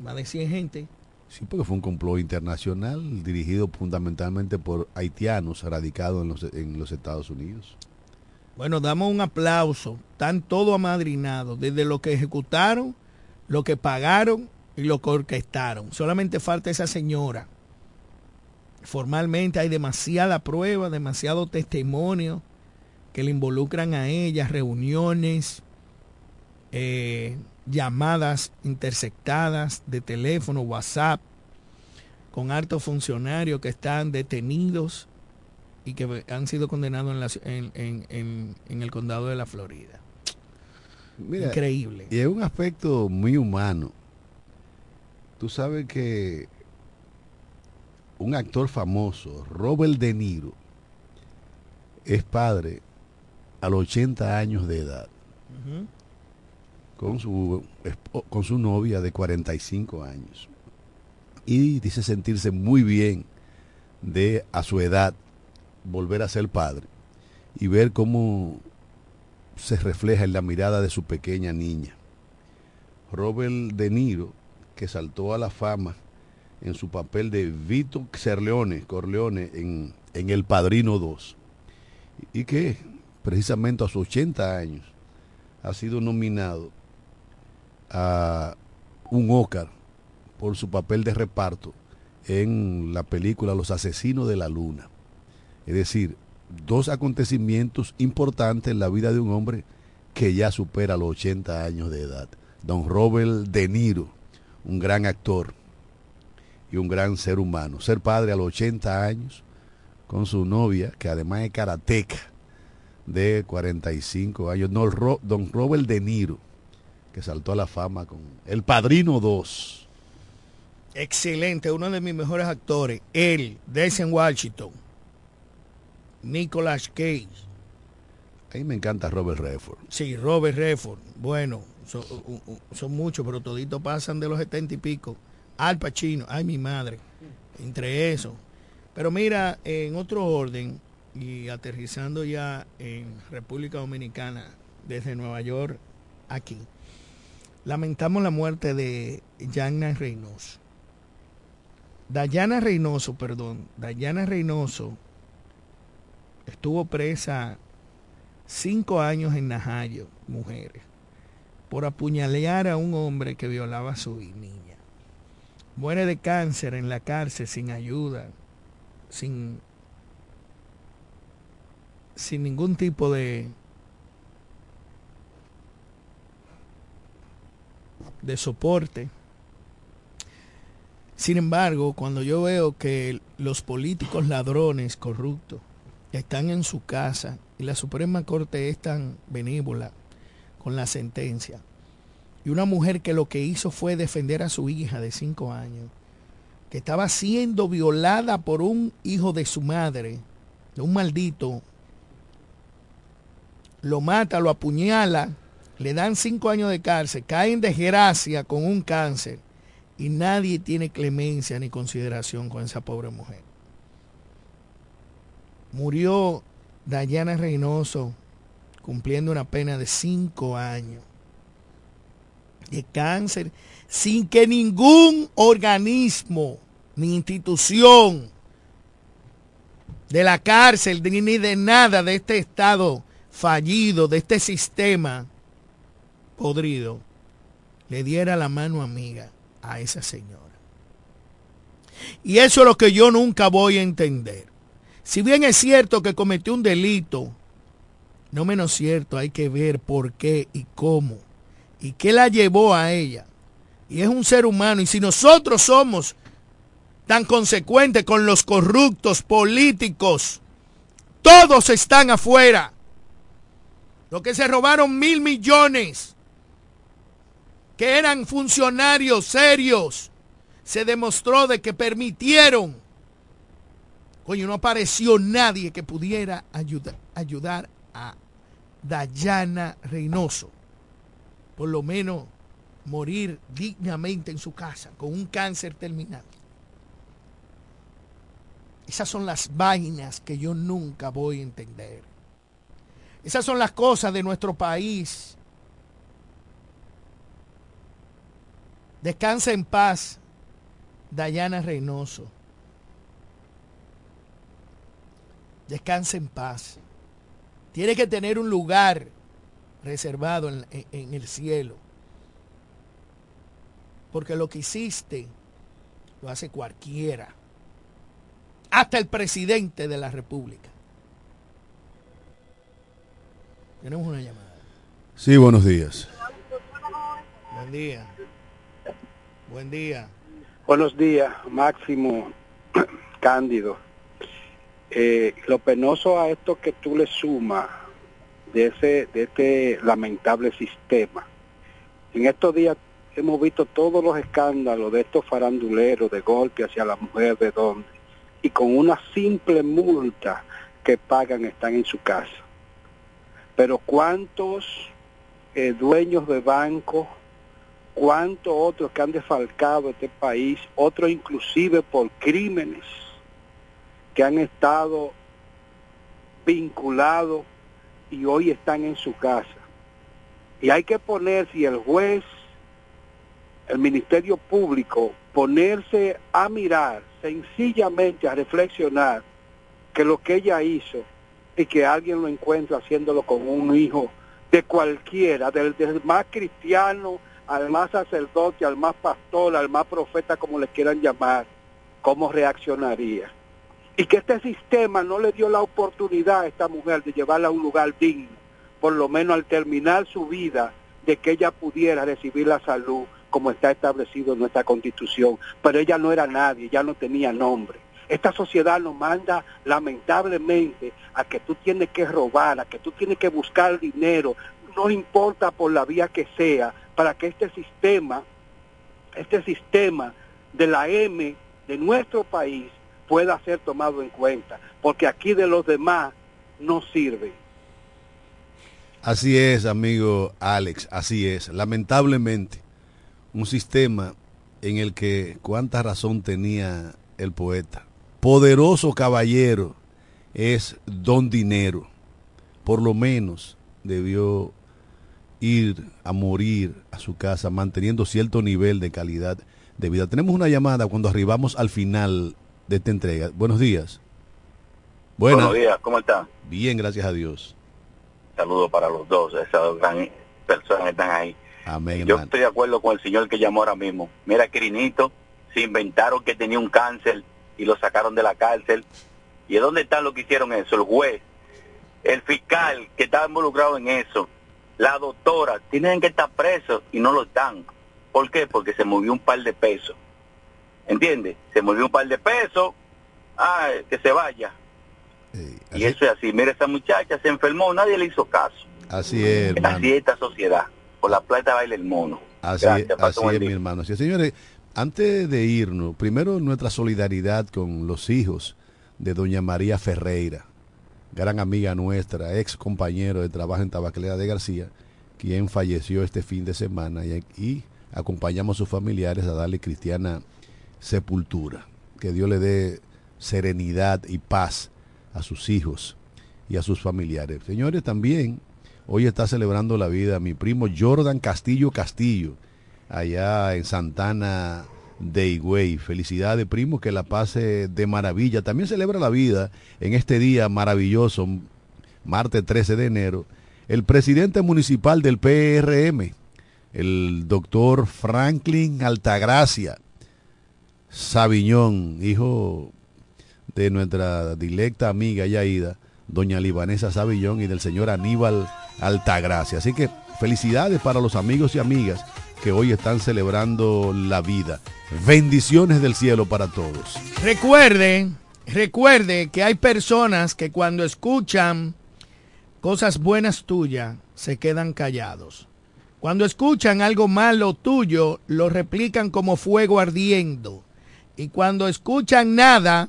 más de 100 gente. Sí, porque fue un complot internacional dirigido fundamentalmente por haitianos radicados en los, en los Estados Unidos. Bueno, damos un aplauso. Están todos amadrinados, desde lo que ejecutaron, lo que pagaron y lo que orquestaron. Solamente falta esa señora. Formalmente hay demasiada prueba, demasiado testimonio que le involucran a ella, reuniones, eh, llamadas interceptadas de teléfono, WhatsApp, con altos funcionarios que están detenidos y que han sido condenados en, en, en, en el condado de la Florida. Mira, Increíble. Y es un aspecto muy humano. Tú sabes que un actor famoso, Robert De Niro, es padre a los 80 años de edad, uh -huh. Con, su, con su novia de 45 años. Y dice sentirse muy bien de a su edad volver a ser padre y ver cómo se refleja en la mirada de su pequeña niña. Robert De Niro, que saltó a la fama en su papel de Vito Corleone, Corleone en, en El Padrino 2, y que precisamente a sus 80 años ha sido nominado a un Oscar por su papel de reparto en la película Los Asesinos de la Luna. Es decir, dos acontecimientos importantes en la vida de un hombre que ya supera los 80 años de edad. Don Robert De Niro, un gran actor y un gran ser humano. Ser padre a los 80 años con su novia, que además es karateca, de 45 años. Don Robert De Niro, que saltó a la fama con El Padrino 2. Excelente, uno de mis mejores actores. Él, Denzel Washington. Nicolas Cage. A mí me encanta Robert Redford. Sí, Robert Redford. Bueno, son, son muchos, pero toditos pasan de los setenta y pico. Al Pacino, ay mi madre. Entre eso. Pero mira, en otro orden, y aterrizando ya en República Dominicana, desde Nueva York, aquí, lamentamos la muerte de Yana Reynoso. Dayana Reynoso, perdón, Dayana Reynoso estuvo presa cinco años en Najayo, mujeres, por apuñalear a un hombre que violaba a su niña. Muere de cáncer en la cárcel sin ayuda, sin, sin ningún tipo de, de soporte. Sin embargo, cuando yo veo que los políticos ladrones corruptos están en su casa y la Suprema Corte es tan benévola con la sentencia, y una mujer que lo que hizo fue defender a su hija de cinco años, que estaba siendo violada por un hijo de su madre, de un maldito, lo mata, lo apuñala, le dan cinco años de cárcel, cae en desgracia con un cáncer y nadie tiene clemencia ni consideración con esa pobre mujer. Murió Dayana Reynoso cumpliendo una pena de cinco años de cáncer sin que ningún organismo ni institución de la cárcel ni de nada de este estado fallido, de este sistema podrido, le diera la mano amiga a esa señora. Y eso es lo que yo nunca voy a entender. Si bien es cierto que cometió un delito, no menos cierto, hay que ver por qué y cómo y qué la llevó a ella. Y es un ser humano. Y si nosotros somos tan consecuentes con los corruptos políticos, todos están afuera. los que se robaron mil millones, que eran funcionarios serios, se demostró de que permitieron. Coño, no apareció nadie que pudiera ayudar, a Dayana Reynoso. Por lo menos morir dignamente en su casa con un cáncer terminal. Esas son las vainas que yo nunca voy a entender. Esas son las cosas de nuestro país. Descansa en paz, Dayana Reynoso. Descansa en paz. Tiene que tener un lugar reservado en, en el cielo. Porque lo que hiciste lo hace cualquiera. Hasta el presidente de la República. Tenemos una llamada. Sí, buenos días. Buen día. Buen día. Buenos días, Máximo Cándido. Eh, lo penoso a esto que tú le sumas de ese de este lamentable sistema. En estos días hemos visto todos los escándalos de estos faranduleros de golpe hacia la mujer de donde y con una simple multa que pagan están en su casa. Pero cuántos eh, dueños de bancos, cuántos otros que han defalcado este país, otros inclusive por crímenes que han estado vinculados y hoy están en su casa. Y hay que poner, si el juez, el Ministerio Público, ponerse a mirar, sencillamente a reflexionar que lo que ella hizo y que alguien lo encuentra haciéndolo con un hijo de cualquiera, del más cristiano al más sacerdote, al más pastor, al más profeta, como le quieran llamar, ¿cómo reaccionaría? Y que este sistema no le dio la oportunidad a esta mujer de llevarla a un lugar digno, por lo menos al terminar su vida, de que ella pudiera recibir la salud como está establecido en nuestra constitución. Pero ella no era nadie, ya no tenía nombre. Esta sociedad nos manda lamentablemente a que tú tienes que robar, a que tú tienes que buscar dinero, no importa por la vía que sea, para que este sistema, este sistema de la M de nuestro país pueda ser tomado en cuenta, porque aquí de los demás no sirve. Así es, amigo Alex, así es. Lamentablemente, un sistema en el que cuánta razón tenía el poeta. Poderoso caballero es don dinero. Por lo menos debió ir a morir a su casa manteniendo cierto nivel de calidad de vida. Tenemos una llamada cuando arribamos al final de esta entrega. Buenos días. Buenos días, ¿cómo están? Bien, gracias a Dios. Saludos para los dos, esas dos gran personas que están ahí. Amén, Yo hermano. estoy de acuerdo con el señor que llamó ahora mismo. Mira, Quirinito, se inventaron que tenía un cáncer y lo sacaron de la cárcel. ¿Y de dónde están los que hicieron eso? El juez, el fiscal que estaba involucrado en eso, la doctora, tienen que estar presos y no lo están. ¿Por qué? Porque se movió un par de pesos. ¿Entiendes? Se movió un par de pesos, ah, que se vaya. y eso es así. Mira, esa muchacha se enfermó, nadie le hizo caso. Así es, hermano. Así es esta sociedad. Por la plata baila el mono. Así, Gracias, es, así es, mi hermano. Sí, señores, antes de irnos, primero nuestra solidaridad con los hijos de doña María Ferreira, gran amiga nuestra, ex compañero de trabajo en Tabacalera de García, quien falleció este fin de semana y, y acompañamos a sus familiares a darle cristiana sepultura. Que Dios le dé serenidad y paz a sus hijos y a sus familiares. Señores, también hoy está celebrando la vida mi primo Jordan Castillo Castillo, allá en Santana de Higüey. Felicidades, primo, que la pase de maravilla. También celebra la vida en este día maravilloso, martes 13 de enero, el presidente municipal del PRM, el doctor Franklin Altagracia Sabiñón, hijo de nuestra directa amiga Yaida, doña Libanesa Sabillón y del señor Aníbal Altagracia. Así que felicidades para los amigos y amigas que hoy están celebrando la vida. Bendiciones del cielo para todos. Recuerde, recuerde que hay personas que cuando escuchan cosas buenas tuyas, se quedan callados. Cuando escuchan algo malo tuyo, lo replican como fuego ardiendo. Y cuando escuchan nada,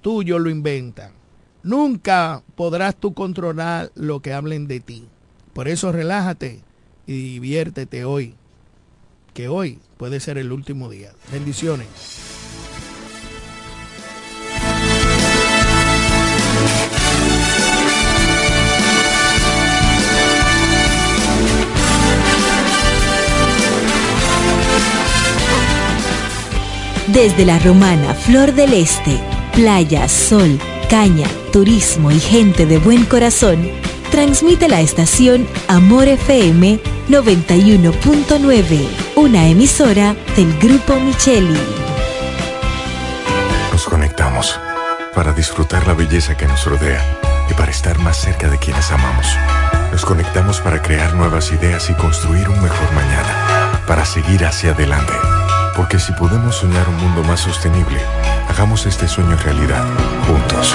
tuyo lo inventan. Nunca podrás tú controlar lo que hablen de ti. Por eso relájate y diviértete hoy. Que hoy puede ser el último día. Bendiciones. Desde la romana Flor del Este, playa, sol, caña, turismo y gente de buen corazón, transmite la estación Amor FM 91.9, una emisora del Grupo Micheli. Nos conectamos para disfrutar la belleza que nos rodea y para estar más cerca de quienes amamos. Nos conectamos para crear nuevas ideas y construir un mejor mañana, para seguir hacia adelante. Porque si podemos soñar un mundo más sostenible, hagamos este sueño realidad, juntos.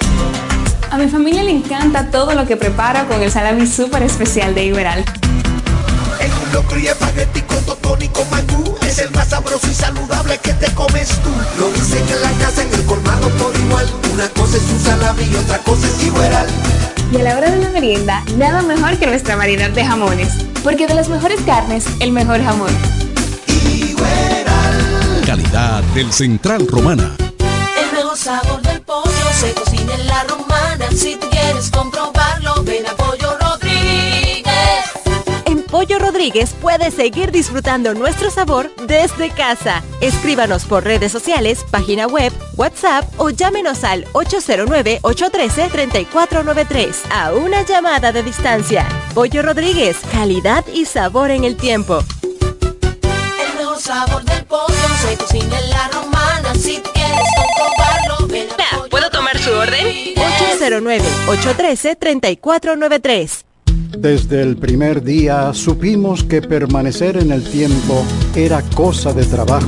A mi familia le encanta todo lo que preparo con el salami súper especial de Iberal. Un locro y espagueti con totón y con mangú. Es el más sabroso y saludable que te comes tú. Lo dicen en la casa, en el colmado por igual. Una cosa es un salami y otra cosa es igual. Y a la hora de la merienda, nada mejor que nuestra variedad de jamones. Porque de las mejores carnes, el mejor jamón. Calidad del Central Romana. El mejor sabor del pollo se cocina en la romana. Si tú quieres comprobarlo, ven a Pollo Rodríguez. En Pollo Rodríguez puedes seguir disfrutando nuestro sabor desde casa. Escríbanos por redes sociales, página web, WhatsApp o llámenos al 809-813-3493 a una llamada de distancia. Pollo Rodríguez, calidad y sabor en el tiempo. El mejor sabor del pollo se cocina en la romana. Si quieres su orden? Rodríguez. 809-813-3493. Desde el primer día supimos que permanecer en el tiempo era cosa de trabajo.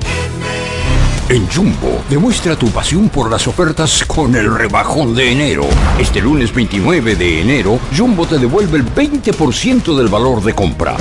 En Jumbo, demuestra tu pasión por las ofertas con el rebajón de enero. Este lunes 29 de enero, Jumbo te devuelve el 20% del valor de compra.